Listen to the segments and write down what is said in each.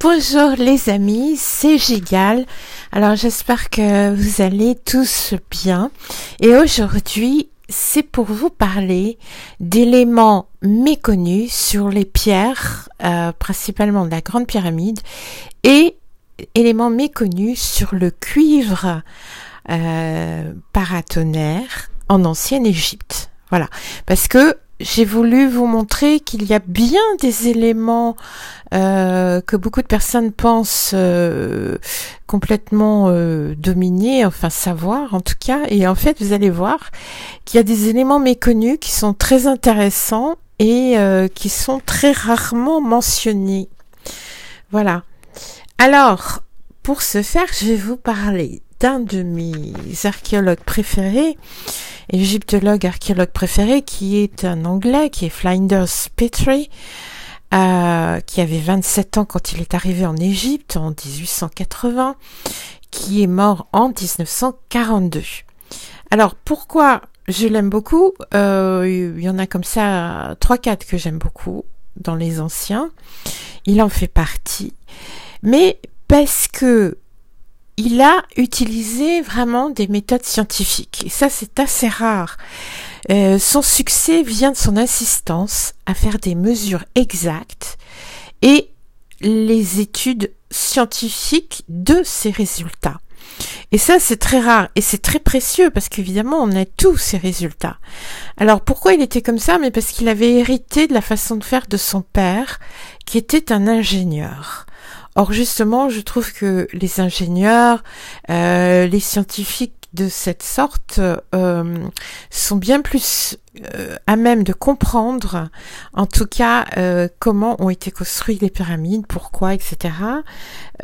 Bonjour les amis, c'est Gigal. Alors j'espère que vous allez tous bien. Et aujourd'hui, c'est pour vous parler d'éléments méconnus sur les pierres, euh, principalement de la Grande Pyramide, et éléments méconnus sur le cuivre euh, paratonnerre en ancienne Égypte. Voilà, parce que j'ai voulu vous montrer qu'il y a bien des éléments euh, que beaucoup de personnes pensent euh, complètement euh, dominer, enfin savoir en tout cas. Et en fait, vous allez voir qu'il y a des éléments méconnus qui sont très intéressants et qui sont très rarement mentionnés. Voilà. Alors, pour ce faire, je vais vous parler d'un de mes archéologues préférés, égyptologue archéologue préféré, qui est un Anglais, qui est Flinders Petrie, euh, qui avait 27 ans quand il est arrivé en Égypte en 1880, qui est mort en 1942. Alors pourquoi je l'aime beaucoup? Euh, Il y en a comme ça trois quatre que j'aime beaucoup dans les anciens. Il en fait partie, mais parce que il a utilisé vraiment des méthodes scientifiques. Et ça, c'est assez rare. Euh, son succès vient de son insistance à faire des mesures exactes et les études scientifiques de ces résultats. Et ça, c'est très rare et c'est très précieux parce qu'évidemment, on a tous ces résultats. Alors, pourquoi il était comme ça? Mais parce qu'il avait hérité de la façon de faire de son père, qui était un ingénieur. Or justement, je trouve que les ingénieurs, euh, les scientifiques de cette sorte euh, sont bien plus euh, à même de comprendre, en tout cas, comment ont été construites les pyramides, pourquoi, etc.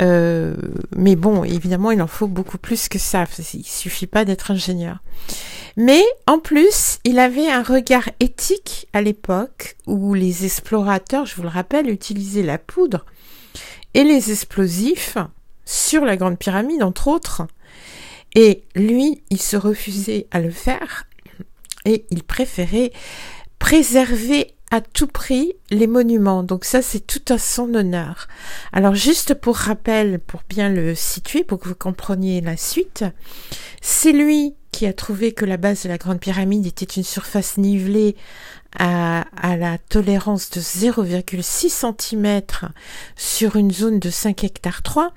mais bon, évidemment, il en faut beaucoup plus que ça. Il suffit pas d'être ingénieur. Mais en plus, il avait un regard éthique à l'époque où les explorateurs, je vous le rappelle, utilisaient la poudre et les explosifs sur la Grande Pyramide, entre autres. Et lui, il se refusait à le faire et il préférait préserver à tout prix les monuments. Donc ça, c'est tout à son honneur. Alors juste pour rappel, pour bien le situer, pour que vous compreniez la suite, c'est lui qui a trouvé que la base de la Grande Pyramide était une surface nivelée à, la tolérance de 0,6 cm sur une zone de 5 hectares 3,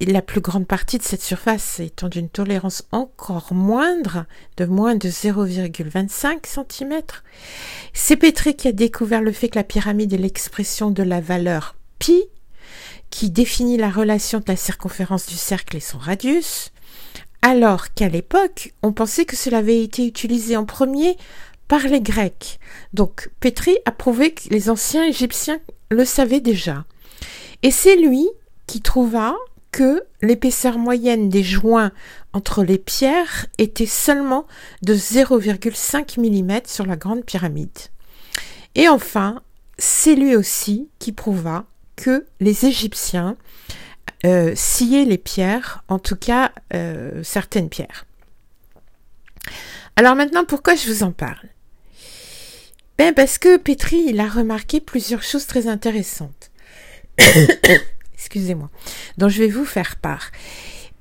la plus grande partie de cette surface étant d'une tolérance encore moindre, de moins de 0,25 cm. C'est Pétré qui a découvert le fait que la pyramide est l'expression de la valeur pi, qui définit la relation de la circonférence du cercle et son radius, alors qu'à l'époque, on pensait que cela avait été utilisé en premier par les Grecs. Donc Pétri a prouvé que les anciens Égyptiens le savaient déjà. Et c'est lui qui trouva que l'épaisseur moyenne des joints entre les pierres était seulement de 0,5 mm sur la grande pyramide. Et enfin, c'est lui aussi qui prouva que les Égyptiens euh, sciaient les pierres, en tout cas euh, certaines pierres. Alors maintenant, pourquoi je vous en parle? Ben parce que Petri, il a remarqué plusieurs choses très intéressantes. Excusez-moi. dont je vais vous faire part.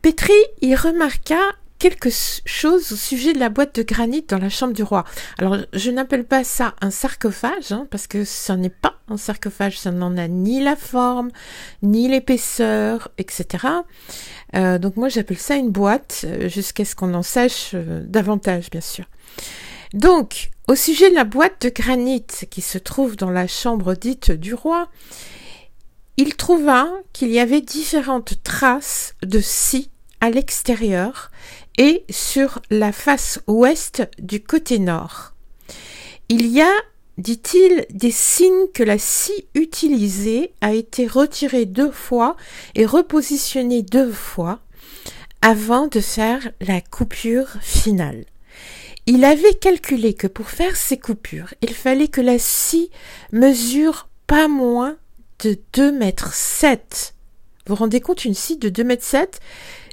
Petri, il remarqua quelque chose au sujet de la boîte de granit dans la chambre du roi. Alors, je n'appelle pas ça un sarcophage, hein, parce que ça n'est pas un sarcophage, ça n'en a ni la forme, ni l'épaisseur, etc. Euh, donc moi, j'appelle ça une boîte, euh, jusqu'à ce qu'on en sache euh, davantage, bien sûr. Donc, au sujet de la boîte de granit qui se trouve dans la chambre dite du roi, il trouva qu'il y avait différentes traces de scie à l'extérieur et sur la face ouest du côté nord. Il y a, dit-il, des signes que la scie utilisée a été retirée deux fois et repositionnée deux fois avant de faire la coupure finale. Il avait calculé que pour faire ces coupures, il fallait que la scie mesure pas moins de 2 mètres 7. Vous rendez compte, une scie de 2 mètres 7,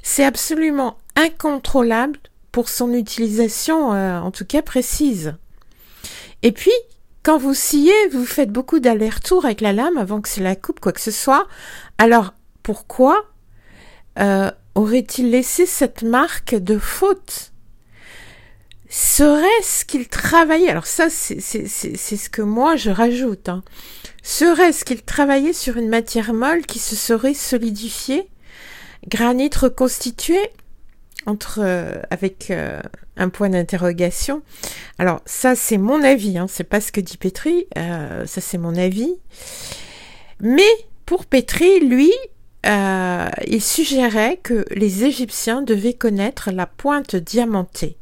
c'est absolument incontrôlable pour son utilisation, euh, en tout cas précise. Et puis, quand vous sciez, vous faites beaucoup d'allers-retours avec la lame avant que c'est la coupe, quoi que ce soit. Alors, pourquoi euh, aurait-il laissé cette marque de faute Serait-ce qu'il travaillait Alors ça, c'est ce que moi je rajoute. Hein. Serait-ce qu'il travaillait sur une matière molle qui se serait solidifiée, granit reconstitué? Entre euh, avec euh, un point d'interrogation. Alors ça c'est mon avis, hein, c'est pas ce que dit Petri, euh, ça c'est mon avis. Mais pour Petri, lui, il suggérait que les Égyptiens devaient connaître la pointe diamantée.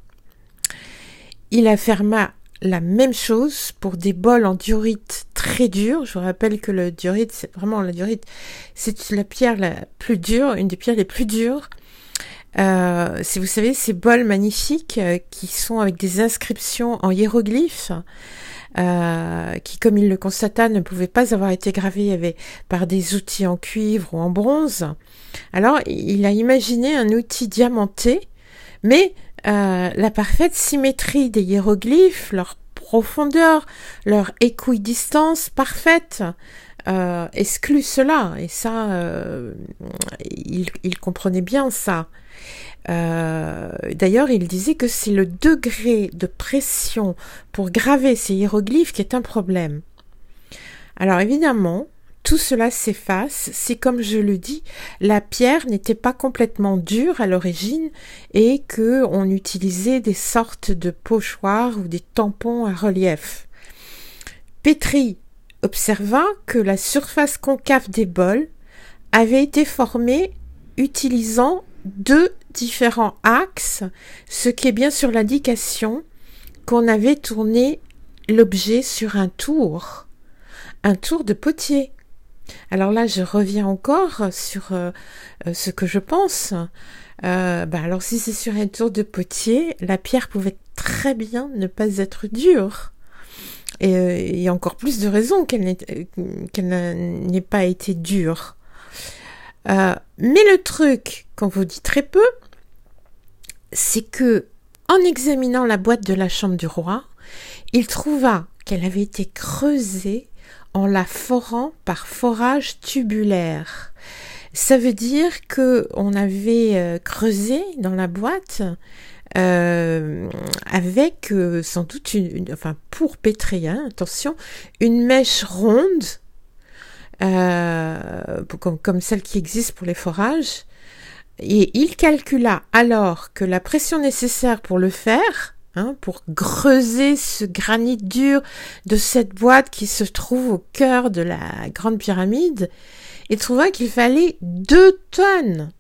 Il affirma la même chose pour des bols en diorite très durs. Je vous rappelle que le diorite, c'est vraiment la diorite, c'est la pierre la plus dure, une des pierres les plus dures. Euh, si vous savez, ces bols magnifiques euh, qui sont avec des inscriptions en hiéroglyphes, euh, qui, comme il le constata, ne pouvaient pas avoir été gravés par des outils en cuivre ou en bronze. Alors, il a imaginé un outil diamanté, mais euh, la parfaite symétrie des hiéroglyphes, leur profondeur, leur équidistance parfaite, euh, exclut cela. Et ça, euh, il, comprenait bien ça. D'ailleurs, il disait que c'est le degré de pression pour graver ces hiéroglyphes qui est un problème. Alors évidemment, tout cela s'efface si, comme je le dis, la pierre n'était pas complètement dure à l'origine et que on utilisait des sortes de pochoirs ou des tampons à relief. Petri observa que la surface concave des bols avait été formée utilisant deux différents axes, ce qui est bien sûr l'indication qu'on avait tourné l'objet sur un tour, un tour de potier. Alors là, je reviens encore sur euh, euh, ce que je pense. Euh, bah alors si c'est sur un tour de potier, la pierre pouvait très bien ne pas être dure. Et il y a encore plus de raisons qu'elle n'ait pas été dure. mais le truc, quand vous dit très peu, c'est que en examinant la boîte de la chambre du roi, il trouva qu'elle avait été creusée en la forant par forage tubulaire. Ça veut dire que on avait euh, creusé dans la boîte euh, avec euh, sans doute une, enfin pour pétrir, hein, attention, une mèche ronde comme, comme celle qui existe pour les forages. Et il calcula alors que la pression nécessaire pour le faire Hein, pour creuser ce granit dur de cette boîte qui se trouve au cœur de la grande pyramide, il trouva qu'il fallait deux tonnes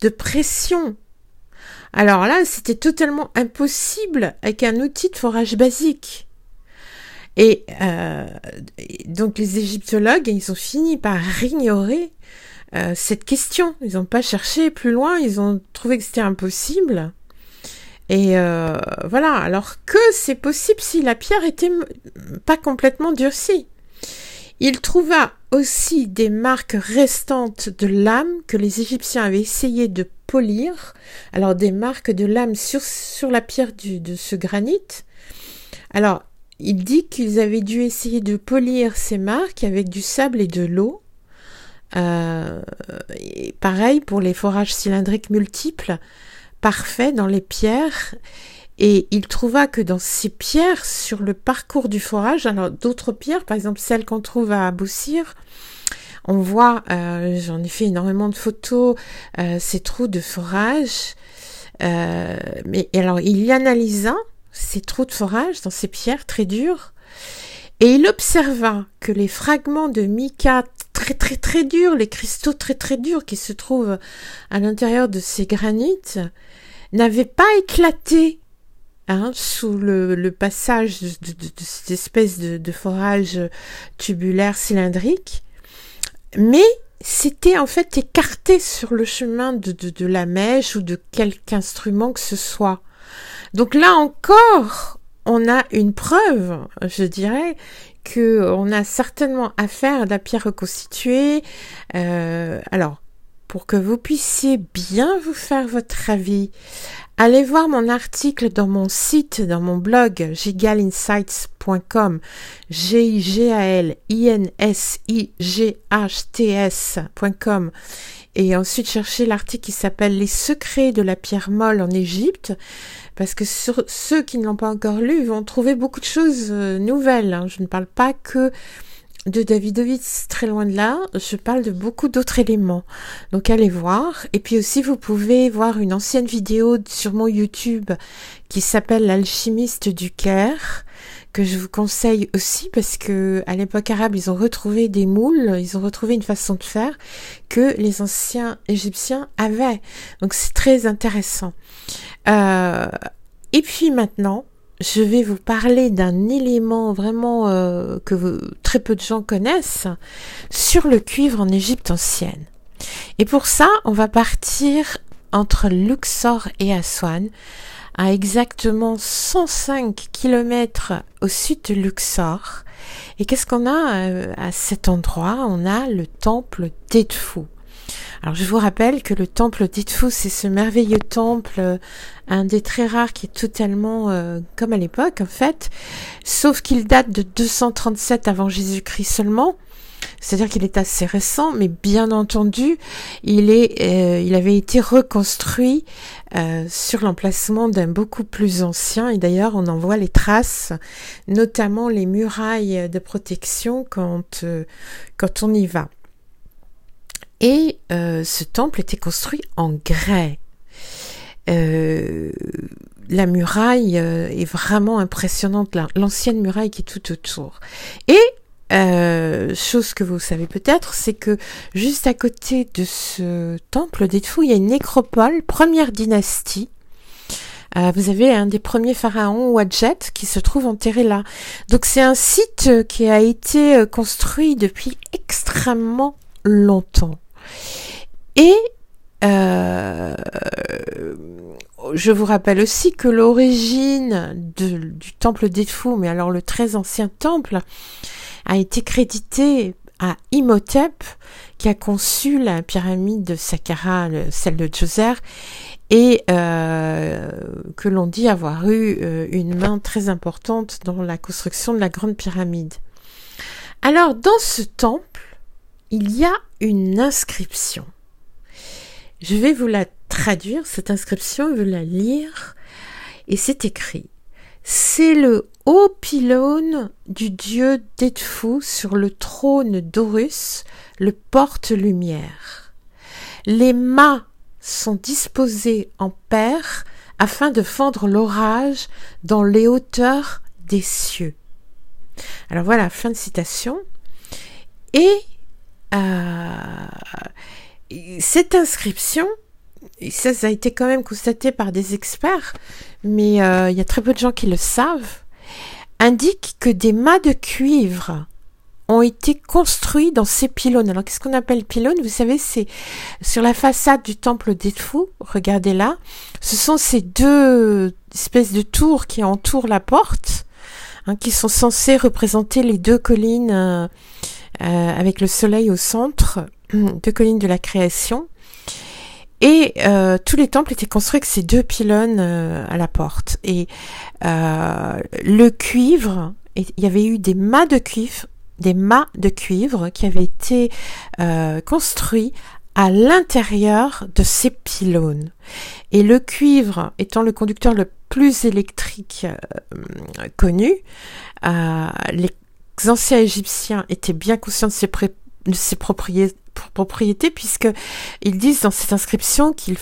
de pression. Alors là, c'était totalement impossible avec un outil de forage basique. Et euh, donc les égyptologues, ils ont fini par ignorer euh, cette question. Ils n'ont pas cherché plus loin, ils ont trouvé que c'était impossible. Et euh, voilà, alors que c'est possible si la pierre était pas complètement durcie. Il trouva aussi des marques restantes de lames que les Égyptiens avaient essayé de polir. Alors des marques de lames sur, la pierre de ce granit. Alors, il dit qu'ils avaient dû essayer de polir ces marques avec du sable et de l'eau. Euh, pareil pour les forages cylindriques multiples parfait dans les pierres et il trouva que dans ces pierres, sur le parcours du forage, alors d'autres pierres, par exemple celles qu'on trouve à Aboussir, on voit, euh, j'en ai fait énormément de photos, euh, ces trous de forage. Euh, mais alors il analysa ces trous de forage dans ces pierres très dures et il observa que les fragments de mica très très très durs, les cristaux très très durs qui se trouvent à l'intérieur de ces granites, n'avait pas éclaté hein, sous le, passage de, cette espèce de, forage tubulaire cylindrique, mais c'était en fait écarté sur le chemin de, la mèche ou de quelque instrument que ce soit. Donc là encore, on a une preuve, je dirais, que on a certainement affaire à la pierre reconstituée. Euh, alors, pour que vous puissiez bien vous faire votre avis, allez voir mon article dans mon site, dans mon blog gigalinsights.com, g i g a l i n s i g h t s.com et ensuite chercher l'article qui s'appelle Les secrets de la pierre molle en Égypte, parce que ceux qui ne l'ont pas encore lu vont trouver beaucoup de choses euh, nouvelles. Hein. Je ne parle pas que de Davidovitz, très loin de là, je parle de beaucoup d'autres éléments. Donc allez voir. Et puis aussi, vous pouvez voir une ancienne vidéo sur mon YouTube qui s'appelle L'alchimiste du Caire, que je vous conseille aussi parce que à l'époque arabe, ils ont retrouvé des moules, ils ont retrouvé une façon de faire que les anciens égyptiens avaient. Donc c'est très intéressant. Euh, et puis maintenant, je vais vous parler d'un élément vraiment euh, que très peu de gens connaissent sur le cuivre en Égypte ancienne. Et pour ça, on va partir entre Luxor et Aswan, à exactement 105 km au sud de Luxor. Et qu'est-ce qu'on a euh, à cet endroit? On a le temple d'Edfou. Alors je vous rappelle que le temple d'Edfou, c'est ce merveilleux temple, euh, un des très rares qui est totalement euh, comme à l'époque en fait, sauf qu'il date de 237 avant Jésus-Christ seulement. C'est-à-dire qu'il est assez récent, mais bien entendu, il est, euh, il avait été reconstruit sur l'emplacement d'un beaucoup plus ancien. Et d'ailleurs, on en voit les traces, notamment les murailles de protection quand quand on y va. Et euh, ce temple était construit en grès. Euh, la muraille euh, est vraiment impressionnante, l'ancienne muraille qui est tout autour. Et chose que vous savez peut-être, c'est que juste à côté de ce temple d'Edfou, il y a une nécropole, première dynastie. vous avez un des premiers pharaons, Wadjet, qui se trouve enterré là. Donc c'est un site qui a été construit depuis extrêmement longtemps. Et euh, je vous rappelle aussi que l'origine du temple des mais alors le très ancien temple, a été crédité à Imhotep, qui a conçu la pyramide de Saqqara, celle de Djoser, et euh, que l'on dit avoir eu euh, une main très importante dans la construction de la grande pyramide. Alors, dans ce temple, il y a une inscription. Je vais vous la traduire, cette inscription, vais la lire, et c'est écrit. C'est le haut pylône du dieu Detfou sur le trône d'Horus, le porte-lumière. Les mâts sont disposés en paire afin de fendre l'orage dans les hauteurs des cieux. Alors voilà, fin de citation. Et cette inscription, ça, ça a été quand même constaté par des experts, mais euh, il y a très peu de gens qui le savent, indique que des mâts de cuivre ont été construits dans ces pylônes. Alors qu'est-ce qu'on appelle pylône Vous savez, c'est sur la façade du temple d'Edfou, regardez là, ce sont ces deux espèces de tours qui entourent la porte, hein, qui sont censées représenter les deux collines euh, avec le soleil au centre, deux collines de la création. Et euh, tous les temples étaient construits avec ces deux pylônes euh, à la porte. Et le cuivre, il y avait eu des mâts de cuivre, des mâts de cuivre qui avaient été construits à l'intérieur de ces pylônes. Et le cuivre étant le conducteur le plus électrique connu, les anciens Égyptiens étaient bien conscients de ses, propriétés, puisque ils disent dans cette inscription qu'il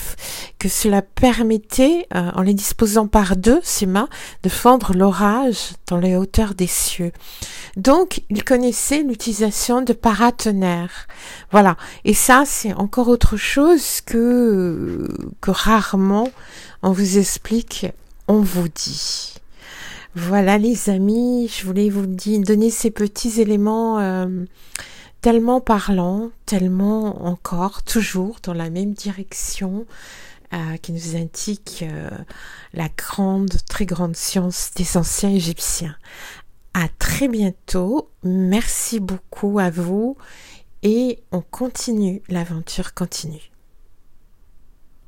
que cela permettait, euh, en les disposant par deux, ces mains, de fendre l'orage dans les hauteurs des cieux. Donc, ils connaissaient l'utilisation de paratonnerres. Voilà. Et ça, c'est encore autre chose que, que rarement on vous explique, on vous dit. Voilà les amis, je voulais vous donner ces petits éléments euh, tellement parlants, tellement encore, toujours dans la même direction, euh, qui nous indique euh, la grande, très grande science des anciens Égyptiens. À très bientôt, merci beaucoup à vous et on continue, l'aventure continue.